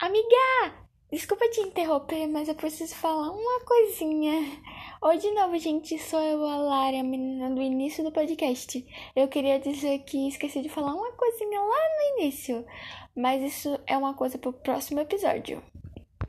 Amiga, desculpa te interromper, mas eu preciso falar uma coisinha. Oi de novo, gente, sou eu, a Lara, a menina do início do podcast. Eu queria dizer que esqueci de falar uma coisinha lá no início, mas isso é uma coisa pro próximo episódio.